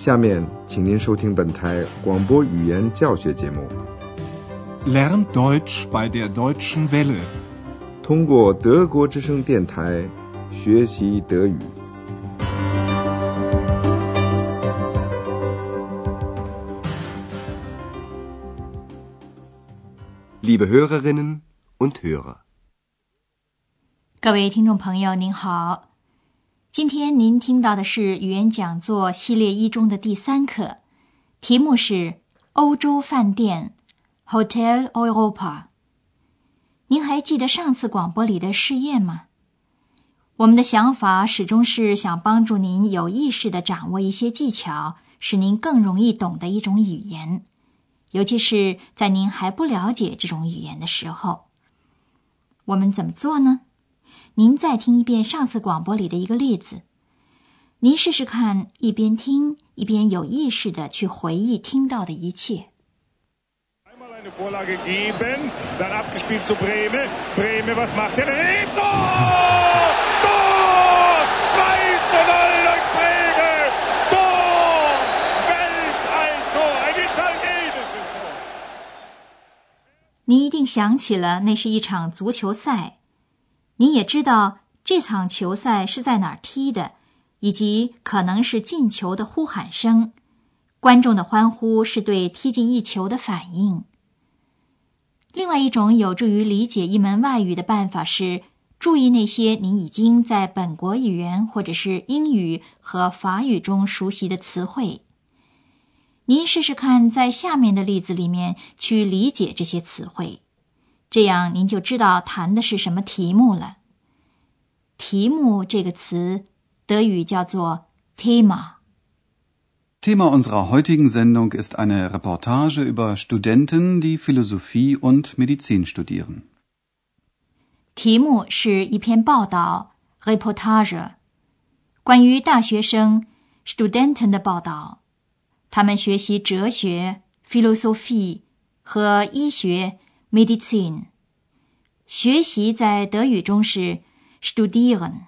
下面，请您收听本台广播语言教学节目。Lern Deutsch bei der Deutschen Welle，通过德国之声电台学习德语。Liebe Hörerinnen und Hörer，各位听众朋友，您好。今天您听到的是语言讲座系列一中的第三课，题目是欧洲饭店 （Hotel Europa）。您还记得上次广播里的试验吗？我们的想法始终是想帮助您有意识的掌握一些技巧，使您更容易懂得一种语言，尤其是在您还不了解这种语言的时候。我们怎么做呢？您再听一遍上次广播里的一个例子，您试试看，一边听一边有意识的去回忆听到的一切。你一定想起了，那是一场足球赛。你也知道这场球赛是在哪儿踢的，以及可能是进球的呼喊声，观众的欢呼是对踢进一球的反应。另外一种有助于理解一门外语的办法是注意那些你已经在本国语言或者是英语和法语中熟悉的词汇。您试试看，在下面的例子里面去理解这些词汇。这样您就知道谈的是什么题目了。题目这个词，德语叫做 Thema。Thema unserer heutigen Sendung ist eine Reportage über Studenten, die Philosophie und Medizin studieren。题目是一篇报道，Reportage，关于大学生 Studenten 的报道，他们学习哲学 Philosophie 和医学。Medicine，学习在德语中是 studieren。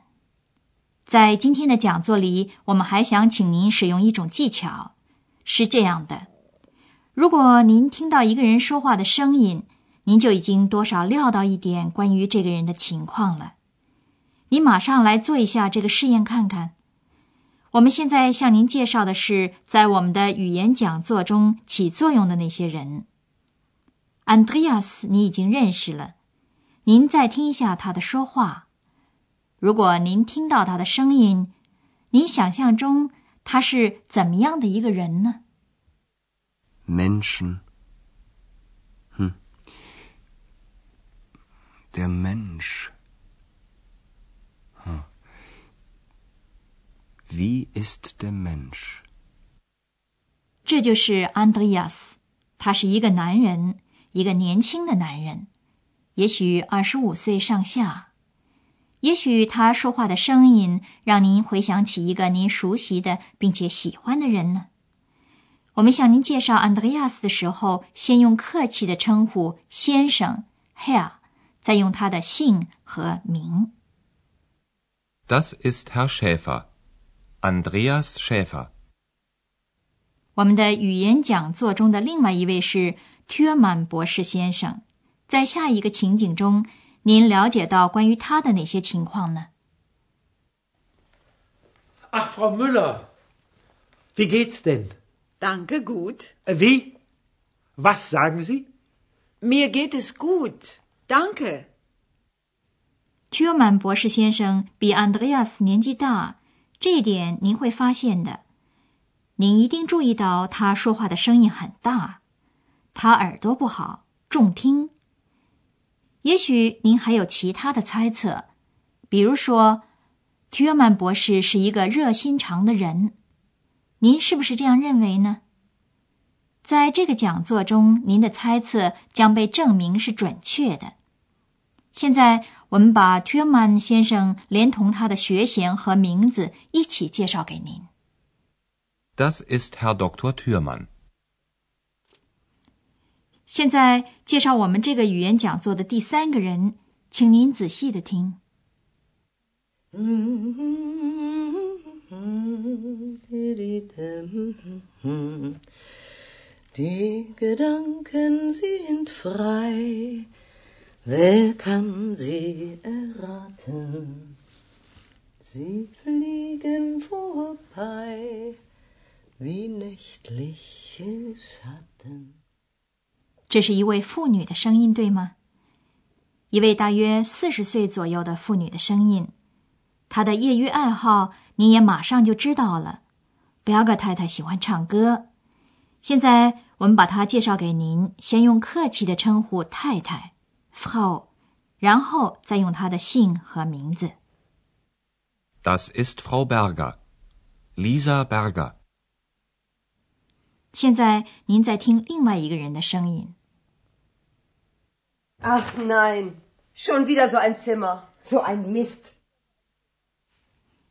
在今天的讲座里，我们还想请您使用一种技巧，是这样的：如果您听到一个人说话的声音，您就已经多少料到一点关于这个人的情况了。你马上来做一下这个试验看看。我们现在向您介绍的是在我们的语言讲座中起作用的那些人。Andreas，你已经认识了。您再听一下他的说话。如果您听到他的声音，您想象中他是怎么样的一个人呢？Menschen，哼，der Mensch，哼，Wie ist der Mensch？这就是 Andreas，他是一个男人。一个年轻的男人，也许二十五岁上下，也许他说话的声音让您回想起一个您熟悉的并且喜欢的人呢。我们向您介绍安德烈亚斯的时候，先用客气的称呼先生 Herr，再用他的姓和名。Das ist Herr Schäfer，Andreas Schäfer。我们的语言讲座中的另外一位是。特曼博士先生，在下一个情景中，您了解到关于他的哪些情况呢？Ach, Frau Müller, wie geht's denn? Danke, gut. Wie? Was sagen Sie? Mir geht es gut. Danke. 特曼博士先生比 Andreas 年纪大，这一点您会发现的。您一定注意到他说话的声音很大。他耳朵不好，重听。也许您还有其他的猜测，比如说，提尔曼博士是一个热心肠的人，您是不是这样认为呢？在这个讲座中，您的猜测将被证明是准确的。现在，我们把 t u m a n 先生连同他的学衔和名字一起介绍给您。Das ist Herr Dr. t u m a n n。现在介绍我们这个语言讲座的第三个人，请您仔细的听。这是一位妇女的声音，对吗？一位大约四十岁左右的妇女的声音。她的业余爱好你也马上就知道了。贝尔格太太喜欢唱歌。现在我们把她介绍给您，先用客气的称呼太太，Frau，然后再用她的姓和名字。Das ist Frau Berger, Lisa Berger。现在您在听另外一个人的声音。Ach nein, schon wieder so ein Zimmer, so ein Mist。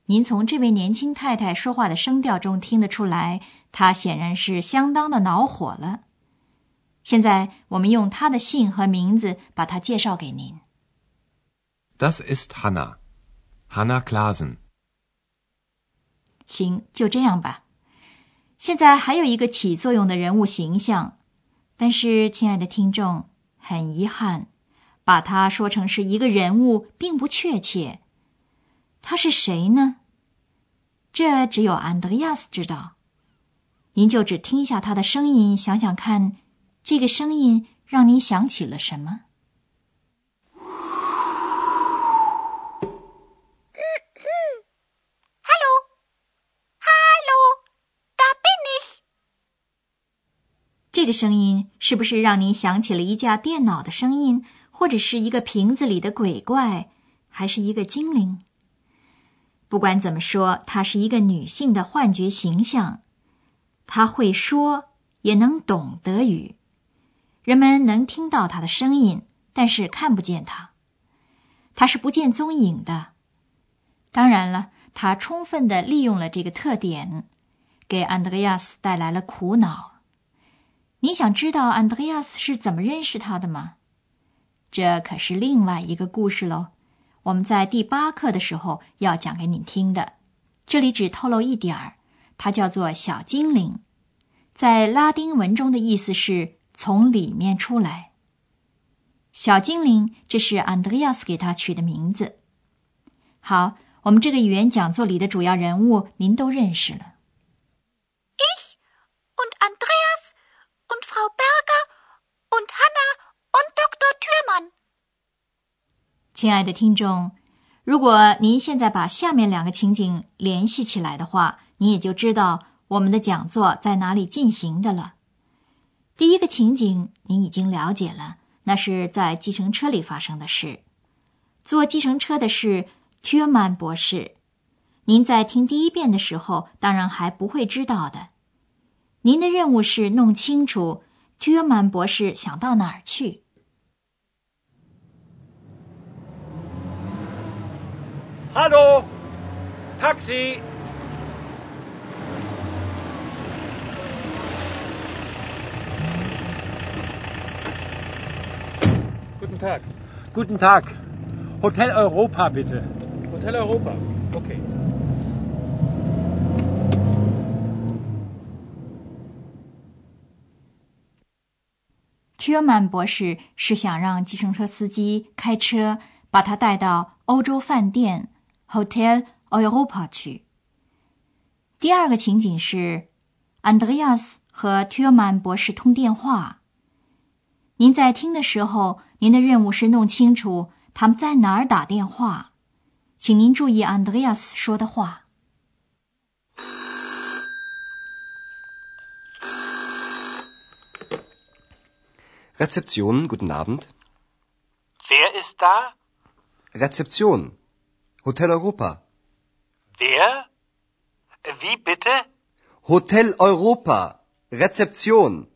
您从这位年轻太太说话的声调中听得出来，她显然是相当的恼火了。现在我们用她的姓和名字把她介绍给您。Das ist Hanna, Hanna Klasen。行，就这样吧。现在还有一个起作用的人物形象，但是，亲爱的听众，很遗憾，把他说成是一个人物并不确切。他是谁呢？这只有安德烈亚斯知道。您就只听一下他的声音，想想看，这个声音让您想起了什么这个声音是不是让您想起了一架电脑的声音，或者是一个瓶子里的鬼怪，还是一个精灵？不管怎么说，她是一个女性的幻觉形象。她会说，也能懂德语，人们能听到她的声音，但是看不见她。她是不见踪影的。当然了，她充分的利用了这个特点，给安德烈亚斯带来了苦恼。你想知道安德烈亚斯是怎么认识他的吗？这可是另外一个故事喽。我们在第八课的时候要讲给你听的，这里只透露一点儿，它叫做小精灵，在拉丁文中的意思是从里面出来。小精灵，这是安德烈亚斯给他取的名字。好，我们这个语言讲座里的主要人物您都认识了。Ich und Andreas und Frau Berger und Hanna und Dr. Thürmann。亲爱的听众，如果您现在把下面两个情景联系起来的话，你也就知道我们的讲座在哪里进行的了。第一个情景您已经了解了，那是在计程车里发生的事。坐计程车的是 t u r m a n 博士。您在听第一遍的时候，当然还不会知道的。您的任务是弄清楚 t u r m a n 博士想到哪儿去。Hallo, Taxi. Guten Tag. Guten Tag. Hotel Europa, bitte. Hotel Europa. Okay. 特曼博士是想让计程车司机开车把他带到欧洲饭店 Hotel Europa 去。第二个情景是，，Andreas 和 t u r m a n 博士通电话。您在听的时候，您的任务是弄清楚他们在哪儿打电话。请您注意 Andreas 说的话。Rezeption, guten Abend. Wer ist da? Rezeption. Hotel Europa. Wer? Wie bitte? Hotel Europa. Rezeption.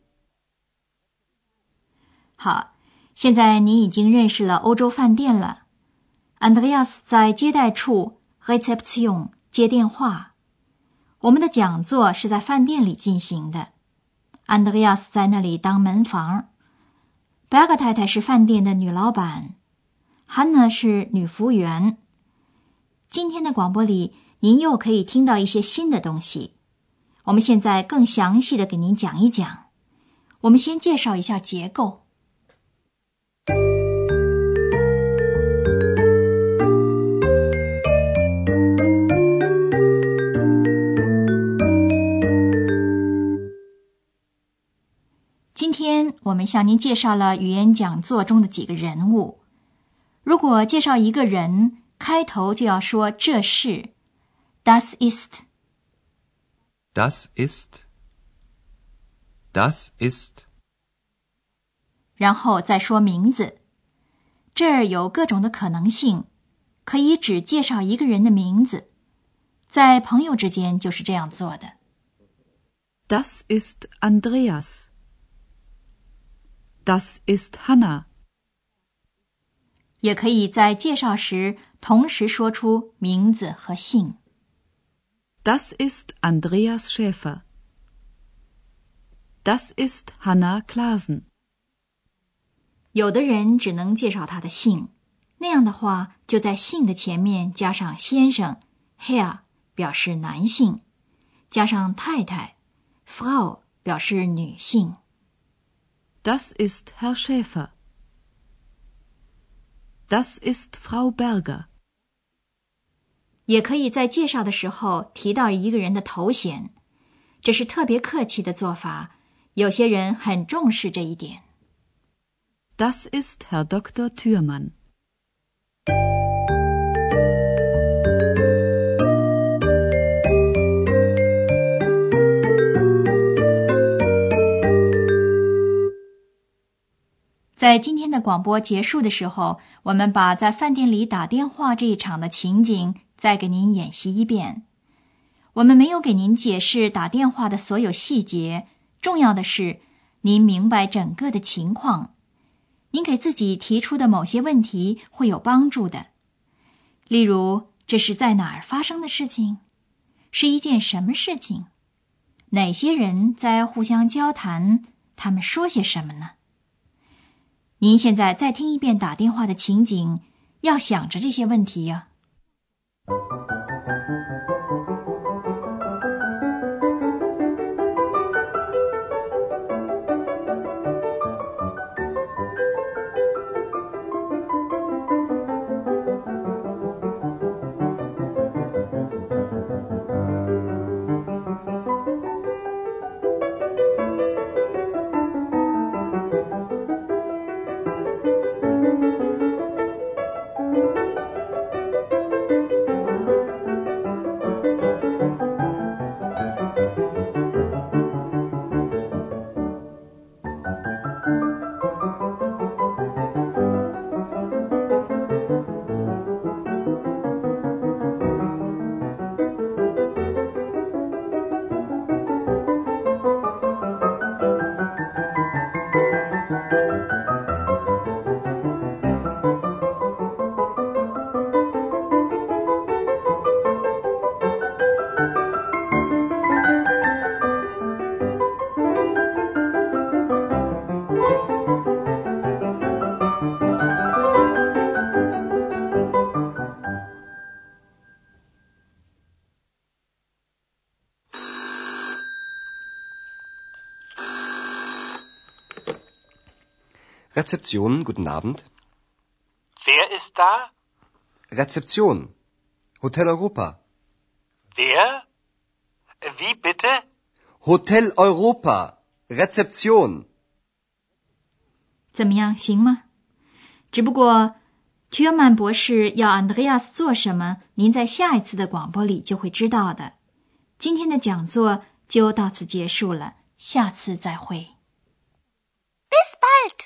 好，现在你已经认识了欧洲饭店了。Andreas 在接待处 reception 接电话。我们的讲座是在饭店里进行的。Andreas 在那里当门房。白格太太是饭店的女老板，，Hanna 是女服务员。今天的广播里，您又可以听到一些新的东西。我们现在更详细的给您讲一讲。我们先介绍一下结构。今天我们向您介绍了语言讲座中的几个人物。如果介绍一个人，开头就要说这是，das ist，das ist，das ist，然后再说名字。这儿有各种的可能性，可以只介绍一个人的名字，在朋友之间就是这样做的。Das ist Andreas。Das ist Hanna。也可以在介绍时同时说出名字和姓。Das ist Andreas Schäfer。Das ist Hanna Klasen。有的人只能介绍他的姓，那样的话就在姓的前面加上先生 Herr 表示男性，加上太太 Frau 表示女性。Das ist Herr Schäfer. Das ist Frau Berger. 也可以在介绍的时候提到一个人的头衔，这是特别客气的做法。有些人很重视这一点。Das ist Herr Dr. Thürmann. 在今天的广播结束的时候，我们把在饭店里打电话这一场的情景再给您演习一遍。我们没有给您解释打电话的所有细节，重要的是您明白整个的情况。您给自己提出的某些问题会有帮助的。例如，这是在哪儿发生的事情？是一件什么事情？哪些人在互相交谈？他们说些什么呢？您现在再听一遍打电话的情景，要想着这些问题呀。Rezeption, guten Abend. Wer ist da? Rezeption. Hotel Europa. Wer? Wie bitte? Hotel Europa. Rezeption. 怎么样，行吗？只不过，t 曼博士要 Andreas 做什么，您在下一次的广播里就会知道的。今天的讲座就到此结束了，下次再会。Bis bald.